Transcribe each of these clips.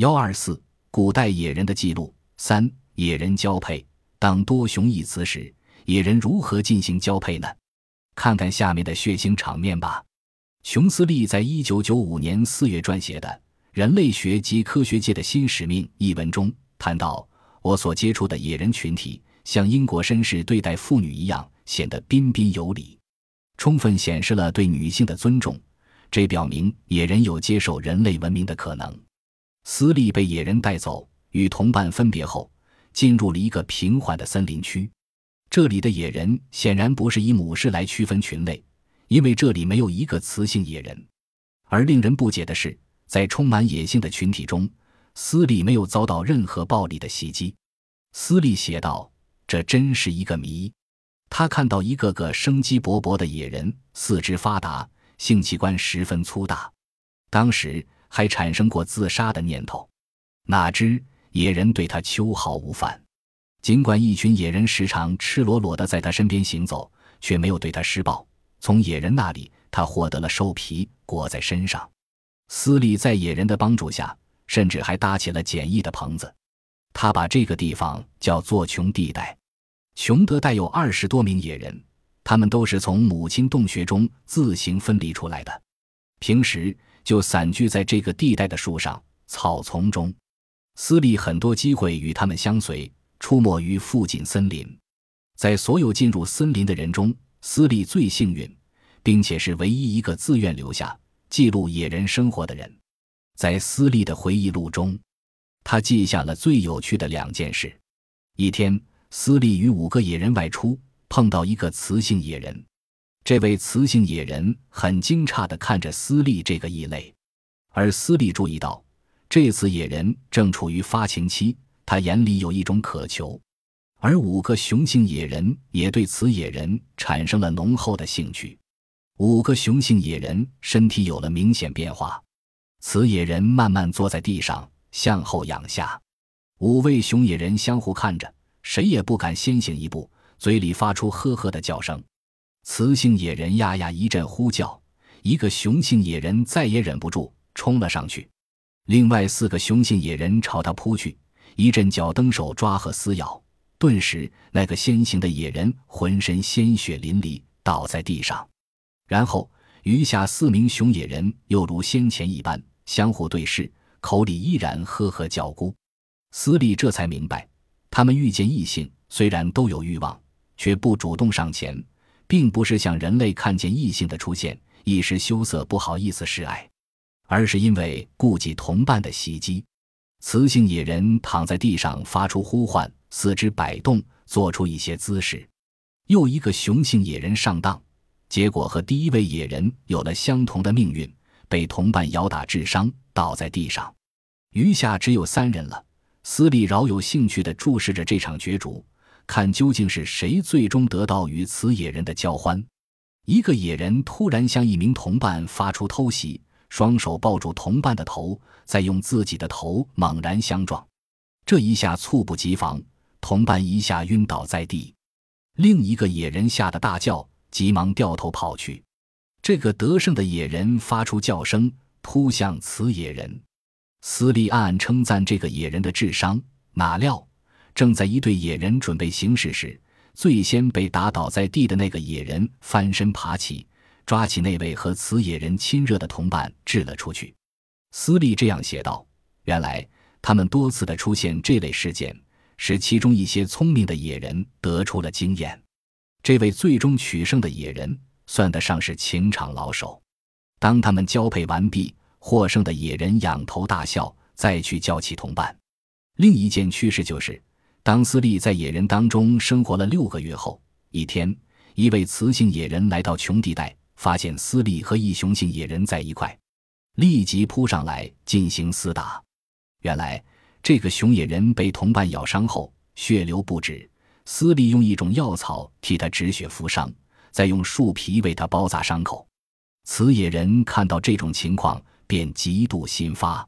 幺二四，古代野人的记录。三、野人交配。当多雄异雌时，野人如何进行交配呢？看看下面的血腥场面吧。熊斯利在一九九五年四月撰写的《人类学及科学界的新使命》一文中谈到：“我所接触的野人群体，像英国绅士对待妇女一样，显得彬彬有礼，充分显示了对女性的尊重。这表明野人有接受人类文明的可能。”斯利被野人带走，与同伴分别后，进入了一个平缓的森林区。这里的野人显然不是以母狮来区分群类。因为这里没有一个雌性野人，而令人不解的是，在充满野性的群体中，斯利没有遭到任何暴力的袭击。斯利写道：“这真是一个谜。”他看到一个个生机勃勃的野人，四肢发达，性器官十分粗大，当时还产生过自杀的念头。哪知野人对他秋毫无犯，尽管一群野人时常赤裸裸地在他身边行走，却没有对他施暴。从野人那里，他获得了兽皮裹在身上。斯利在野人的帮助下，甚至还搭起了简易的棚子。他把这个地方叫做“穷地带”。琼德带有二十多名野人，他们都是从母亲洞穴中自行分离出来的，平时就散居在这个地带的树上、草丛中。斯利很多机会与他们相随，出没于附近森林。在所有进入森林的人中，斯利最幸运，并且是唯一一个自愿留下记录野人生活的人。在斯利的回忆录中，他记下了最有趣的两件事：一天，斯利与五个野人外出，碰到一个雌性野人。这位雌性野人很惊诧地看着斯利这个异类，而斯利注意到，这次野人正处于发情期，他眼里有一种渴求。而五个雄性野人也对此野人产生了浓厚的兴趣。五个雄性野人身体有了明显变化，此野人慢慢坐在地上，向后仰下。五位雄野人相互看着，谁也不敢先行一步，嘴里发出呵呵的叫声。雌性野人呀呀一阵呼叫，一个雄性野人再也忍不住，冲了上去。另外四个雄性野人朝他扑去，一阵脚蹬手抓和撕咬。顿时，那个先行的野人浑身鲜血淋漓，倒在地上。然后，余下四名雄野人又如先前一般相互对视，口里依然呵呵叫咕。斯利这才明白，他们遇见异性虽然都有欲望，却不主动上前，并不是像人类看见异性的出现一时羞涩不好意思示爱，而是因为顾及同伴的袭击。雌性野人躺在地上发出呼唤。四肢摆动，做出一些姿势。又一个雄性野人上当，结果和第一位野人有了相同的命运，被同伴咬打致伤，倒在地上。余下只有三人了。斯利饶有兴趣地注视着这场角逐，看究竟是谁最终得到与此野人的交欢。一个野人突然向一名同伴发出偷袭，双手抱住同伴的头，再用自己的头猛然相撞。这一下猝不及防。同伴一下晕倒在地，另一个野人吓得大叫，急忙掉头跑去。这个得胜的野人发出叫声，扑向此野人。斯利暗暗称赞这个野人的智商。哪料，正在一队野人准备行事时，最先被打倒在地的那个野人翻身爬起，抓起那位和此野人亲热的同伴，掷了出去。斯利这样写道：“原来他们多次的出现这类事件。”使其中一些聪明的野人得出了经验。这位最终取胜的野人算得上是情场老手。当他们交配完毕，获胜的野人仰头大笑，再去叫起同伴。另一件趣事就是，当斯利在野人当中生活了六个月后，一天，一位雌性野人来到穷地带，发现斯利和一雄性野人在一块，立即扑上来进行厮打。原来。这个雄野人被同伴咬伤后，血流不止。斯利用一种药草替他止血敷伤，再用树皮为他包扎伤口。雌野人看到这种情况，便极度心发。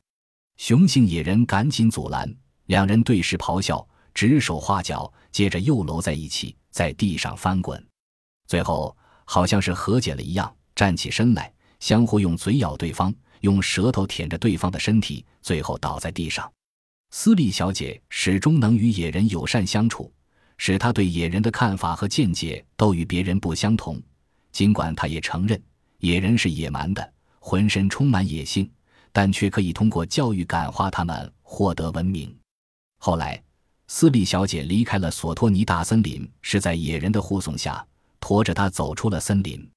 雄性野人赶紧阻拦，两人对视咆哮，指手画脚，接着又搂在一起，在地上翻滚。最后好像是和解了一样，站起身来，相互用嘴咬对方，用舌头舔着对方的身体，最后倒在地上。斯利小姐始终能与野人友善相处，使她对野人的看法和见解都与别人不相同。尽管她也承认野人是野蛮的，浑身充满野性，但却可以通过教育感化他们，获得文明。后来，斯利小姐离开了索托尼大森林，是在野人的护送下，驮着她走出了森林。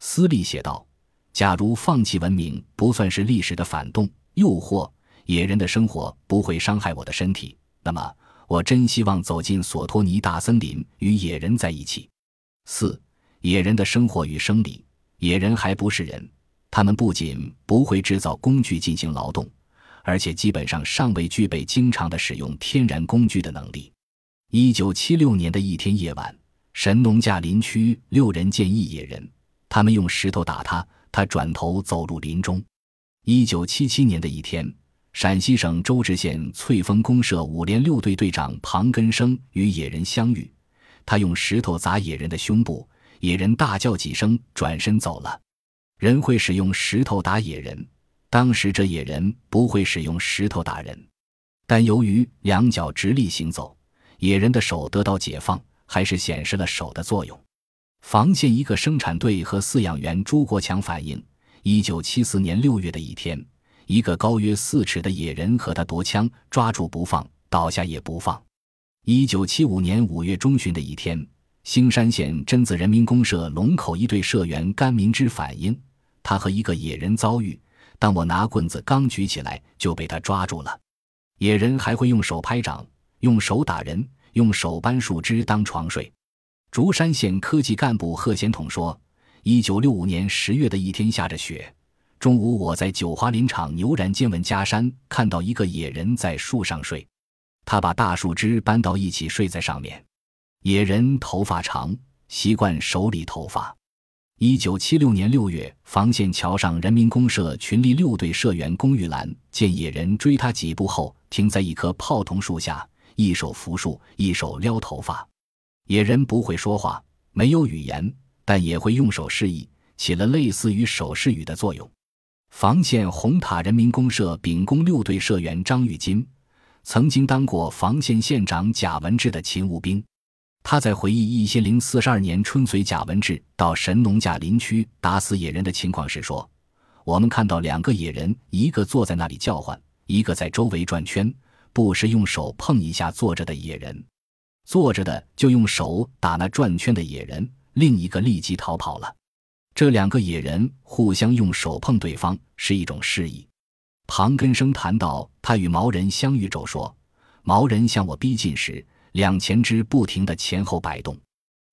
斯利写道：“假如放弃文明不算是历史的反动诱惑，野人的生活不会伤害我的身体，那么我真希望走进索托尼大森林，与野人在一起。”四、野人的生活与生理。野人还不是人，他们不仅不会制造工具进行劳动，而且基本上尚未具备经常的使用天然工具的能力。一九七六年的一天夜晚，神农架林区六人见一野人。他们用石头打他，他转头走入林中。一九七七年的一天，陕西省周至县翠峰公社五连六队队长庞根生与野人相遇，他用石头砸野人的胸部，野人大叫几声，转身走了。人会使用石头打野人，当时这野人不会使用石头打人，但由于两脚直立行走，野人的手得到解放，还是显示了手的作用。房县一个生产队和饲养员朱国强反映：一九七四年六月的一天，一个高约四尺的野人和他夺枪，抓住不放，倒下也不放。一九七五年五月中旬的一天，兴山县榛子人民公社龙口一队社员甘明之反映，他和一个野人遭遇，当我拿棍子刚举起来，就被他抓住了。野人还会用手拍掌，用手打人，用手搬树枝当床睡。竹山县科技干部贺显统说：“一九六五年十月的一天下着雪，中午我在九华林场牛然见闻家山看到一个野人在树上睡，他把大树枝搬到一起睡在上面。野人头发长，习惯手里头发。一九七六年六月，房县桥上人民公社群力六队社员龚玉兰见野人追他几步后，停在一棵泡桐树下，一手扶树，一手撩头发。”野人不会说话，没有语言，但也会用手示意，起了类似于手势语的作用。房县红塔人民公社秉公六队社员张玉金，曾经当过房县县长贾文志的勤务兵。他在回忆一千零四十二年春随贾文志到神农架林区打死野人的情况时说：“我们看到两个野人，一个坐在那里叫唤，一个在周围转圈，不时用手碰一下坐着的野人。”坐着的就用手打那转圈的野人，另一个立即逃跑了。这两个野人互相用手碰对方，是一种示意。庞根生谈到他与毛人相遇后说：“毛人向我逼近时，两前肢不停地前后摆动；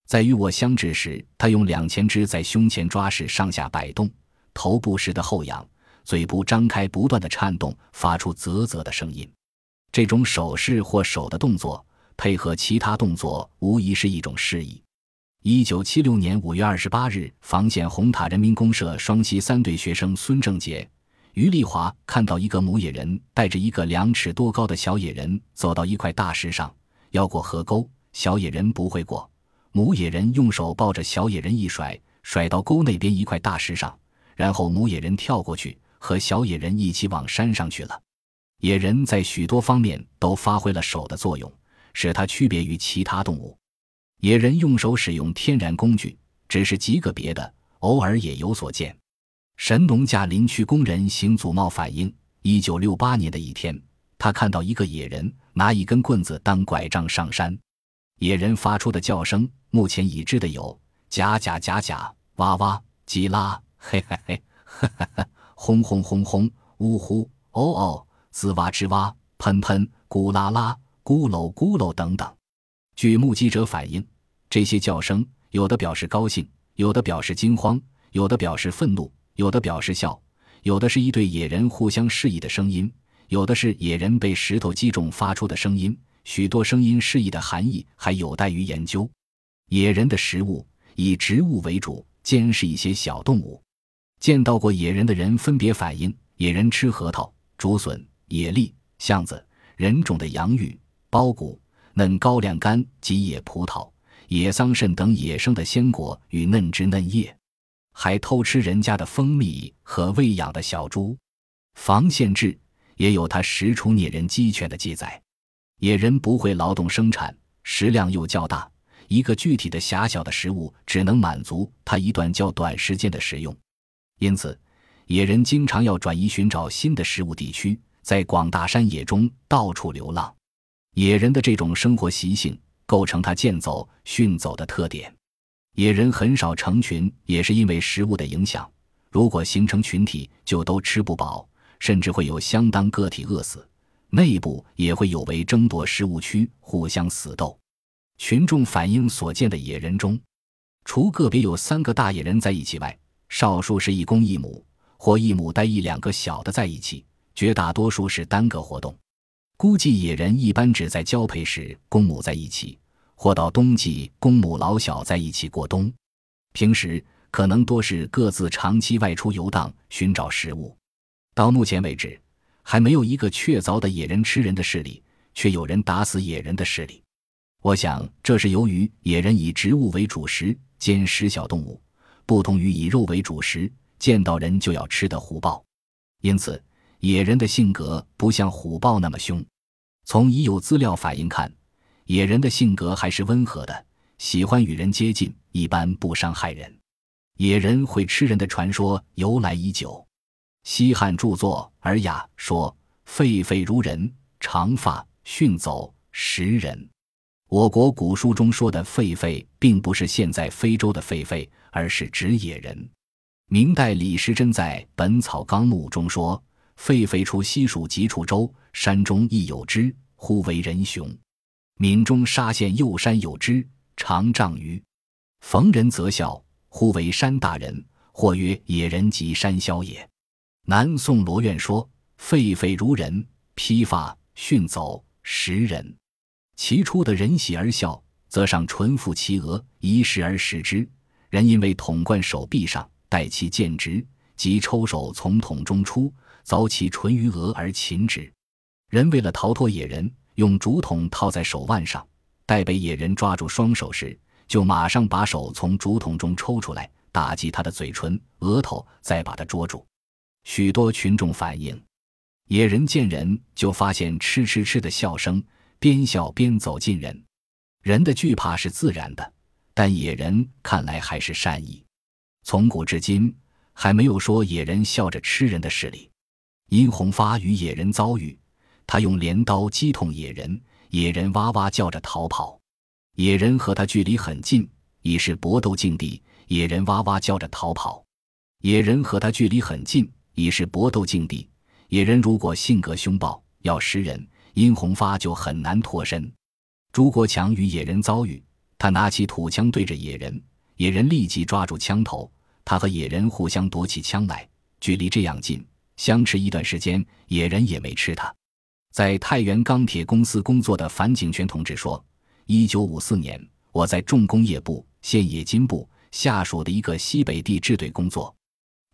在与我相峙时，他用两前肢在胸前抓时上下摆动，头部时的后仰，嘴部张开不断的颤动，发出啧啧的声音。这种手势或手的动作。”配合其他动作，无疑是一种示意。一九七六年五月二十八日，房县红塔人民公社双溪三队学生孙正杰、于丽华看到一个母野人带着一个两尺多高的小野人走到一块大石上，要过河沟。小野人不会过，母野人用手抱着小野人一甩，甩到沟那边一块大石上，然后母野人跳过去，和小野人一起往山上去了。野人在许多方面都发挥了手的作用。使它区别于其他动物。野人用手使用天然工具，只是极个别的，偶尔也有所见。神农架林区工人邢祖茂反映：一九六八年的一天，他看到一个野人拿一根棍子当拐杖上山。野人发出的叫声，目前已知的有：甲甲甲甲，哇哇，吉拉，嘿嘿嘿，哈哈哈，轰轰轰轰，呜呼，哦哦，滋哇吱哇，喷喷，咕啦啦。咕噜咕噜等等，据目击者反映，这些叫声有的表示高兴，有的表示惊慌，有的表示愤怒，有的表示笑，有的是一对野人互相示意的声音，有的是野人被石头击中发出的声音。许多声音示意的含义还有待于研究。野人的食物以植物为主，兼是一些小动物。见到过野人的人分别反映：野人吃核桃、竹笋、野栗、橡子、人种的洋芋。苞谷、嫩高粱干及野葡萄、野桑葚等野生的鲜果与嫩枝嫩叶，还偷吃人家的蜂蜜和喂养的小猪。房县志也有他食出孽人鸡犬的记载。野人不会劳动生产，食量又较大，一个具体的狭小的食物只能满足他一段较短时间的食用，因此，野人经常要转移寻找新的食物地区，在广大山野中到处流浪。野人的这种生活习性构成他健走、驯走的特点。野人很少成群，也是因为食物的影响。如果形成群体，就都吃不饱，甚至会有相当个体饿死。内部也会有为争夺食物区互相死斗。群众反映所见的野人中，除个别有三个大野人在一起外，少数是一公一母，或一母带一两个小的在一起，绝大多数是单个活动。估计野人一般只在交配时公母在一起，或到冬季公母老小在一起过冬。平时可能多是各自长期外出游荡寻找食物。到目前为止，还没有一个确凿的野人吃人的势力，却有人打死野人的势力。我想这是由于野人以植物为主食，兼食小动物，不同于以肉为主食，见到人就要吃的虎豹。因此。野人的性格不像虎豹那么凶，从已有资料反映看，野人的性格还是温和的，喜欢与人接近，一般不伤害人。野人会吃人的传说由来已久，西汉著作《尔雅》说：“狒狒如人，长发，迅走，食人。”我国古书中说的狒狒，并不是现在非洲的狒狒，而是指野人。明代李时珍在《本草纲目》中说。狒狒出西蜀及楚州，山中亦有之，呼为人雄。闽中沙县右山有之，长丈余。逢人则笑，呼为山大人，或曰野人及山魈也。南宋罗苑说：狒狒如人，披发，驯走，食人。其出的人喜而笑，则上唇覆其额，以食而食之。人因为桶冠手臂上，待其见直，即抽手从桶中出。凿其唇于额而擒之，人为了逃脱野人，用竹筒套在手腕上，待被野人抓住双手时，就马上把手从竹筒中抽出来，打击他的嘴唇、额头，再把他捉住。许多群众反映，野人见人就发现吃吃吃的笑声，边笑边走近人。人的惧怕是自然的，但野人看来还是善意。从古至今，还没有说野人笑着吃人的事例。殷红发与野人遭遇，他用镰刀击痛野人，野人哇哇叫着逃跑。野人和他距离很近，已是搏斗境地，野人哇哇叫着逃跑。野人和他距离很近，已是搏斗境地，野人如果性格凶暴，要食人，殷红发就很难脱身。朱国强与野人遭遇，他拿起土枪对着野人，野人立即抓住枪头，他和野人互相夺起枪来，距离这样近。相持一段时间，野人也没吃他。在太原钢铁公司工作的樊景全同志说：“一九五四年，我在重工业部现冶金部下属的一个西北地支队工作。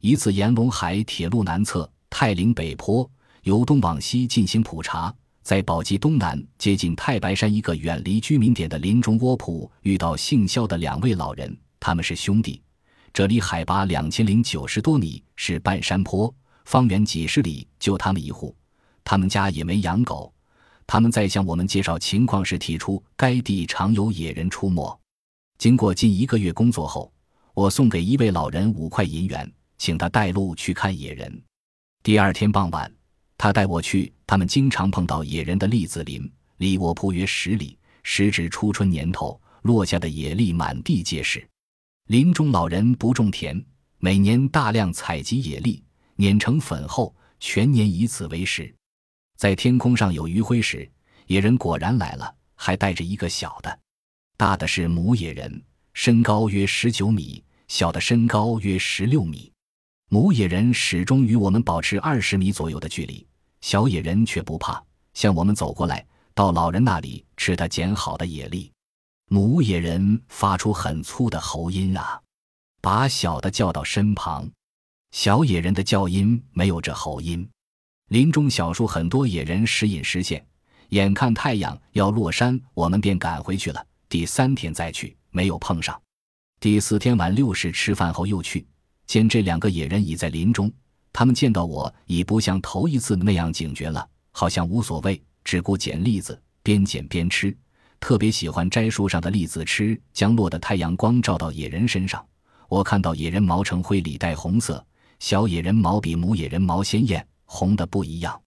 一次沿陇海铁路南侧太陵北坡由东往西进行普查，在宝鸡东南接近太白山一个远离居民点的林中窝铺，遇到姓肖的两位老人，他们是兄弟。这里海拔两千零九十多米，是半山坡。”方圆几十里就他们一户，他们家也没养狗。他们在向我们介绍情况时提出，该地常有野人出没。经过近一个月工作后，我送给一位老人五块银元，请他带路去看野人。第二天傍晚，他带我去他们经常碰到野人的栗子林，离我铺约十里。时值初春年头，落下的野栗满地皆是。林中老人不种田，每年大量采集野栗。碾成粉后，全年以此为食。在天空上有余晖时，野人果然来了，还带着一个小的。大的是母野人，身高约十九米；小的身高约十六米。母野人始终与我们保持二十米左右的距离，小野人却不怕，向我们走过来，到老人那里吃他捡好的野栗。母野人发出很粗的喉音啊，把小的叫到身旁。小野人的叫音没有这喉音。林中小树很多野人时隐时现，眼看太阳要落山，我们便赶回去了。第三天再去，没有碰上。第四天晚六时吃饭后又去，见这两个野人已在林中。他们见到我已不像头一次那样警觉了，好像无所谓，只顾捡栗子，边捡边吃。特别喜欢摘树上的栗子吃，将落的太阳光照到野人身上。我看到野人毛呈灰里带红色，小野人毛比母野人毛鲜艳，红的不一样。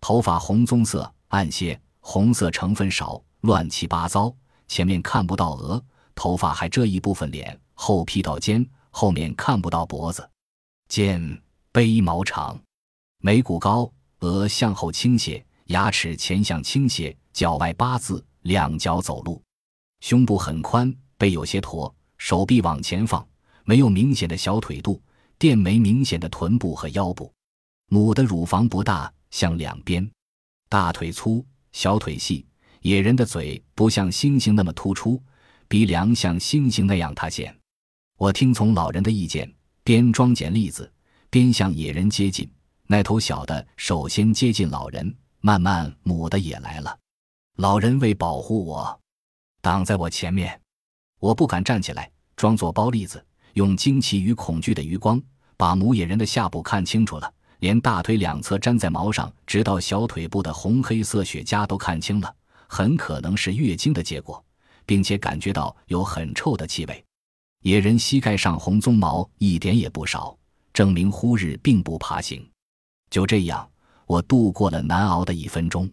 头发红棕色，暗些，红色成分少，乱七八糟。前面看不到额，头发还遮一部分脸，后披到肩，后面看不到脖子。肩背毛长，眉骨高，额向后倾斜，牙齿前向倾斜，脚外八字。两脚走路，胸部很宽，背有些驼，手臂往前放，没有明显的小腿肚，垫没明显的臀部和腰部。母的乳房不大，向两边，大腿粗，小腿细。野人的嘴不像猩猩那么突出，鼻梁像猩猩那样塌陷。我听从老人的意见，边装捡栗子，边向野人接近。那头小的首先接近老人，慢慢母的也来了。老人为保护我，挡在我前面，我不敢站起来，装作剥栗子，用惊奇与恐惧的余光，把母野人的下部看清楚了，连大腿两侧粘在毛上，直到小腿部的红黑色血痂都看清了，很可能是月经的结果，并且感觉到有很臭的气味。野人膝盖上红鬃毛一点也不少，证明忽日并不爬行。就这样，我度过了难熬的一分钟。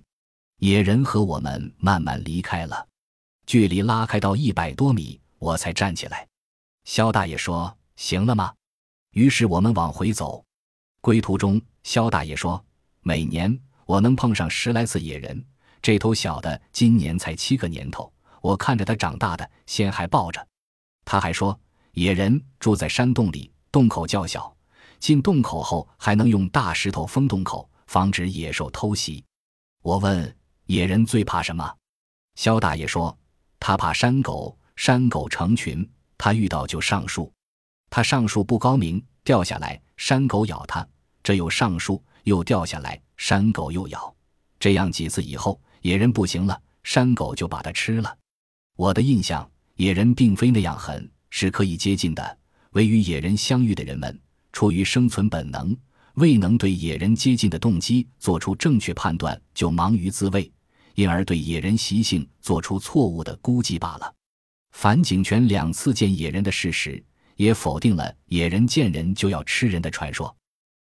野人和我们慢慢离开了，距离拉开到一百多米，我才站起来。肖大爷说：“行了吗？”于是我们往回走。归途中，肖大爷说：“每年我能碰上十来次野人，这头小的今年才七个年头，我看着它长大的，先还抱着。”他还说：“野人住在山洞里，洞口较小，进洞口后还能用大石头封洞口，防止野兽偷袭。”我问。野人最怕什么？肖大爷说：“他怕山狗，山狗成群，他遇到就上树。他上树不高明，掉下来，山狗咬他。这又上树，又掉下来，山狗又咬。这样几次以后，野人不行了，山狗就把他吃了。我的印象，野人并非那样狠，是可以接近的。唯与野人相遇的人们，出于生存本能，未能对野人接近的动机做出正确判断，就忙于自卫。”因而对野人习性做出错误的估计罢了。樊景泉两次见野人的事实，也否定了野人见人就要吃人的传说。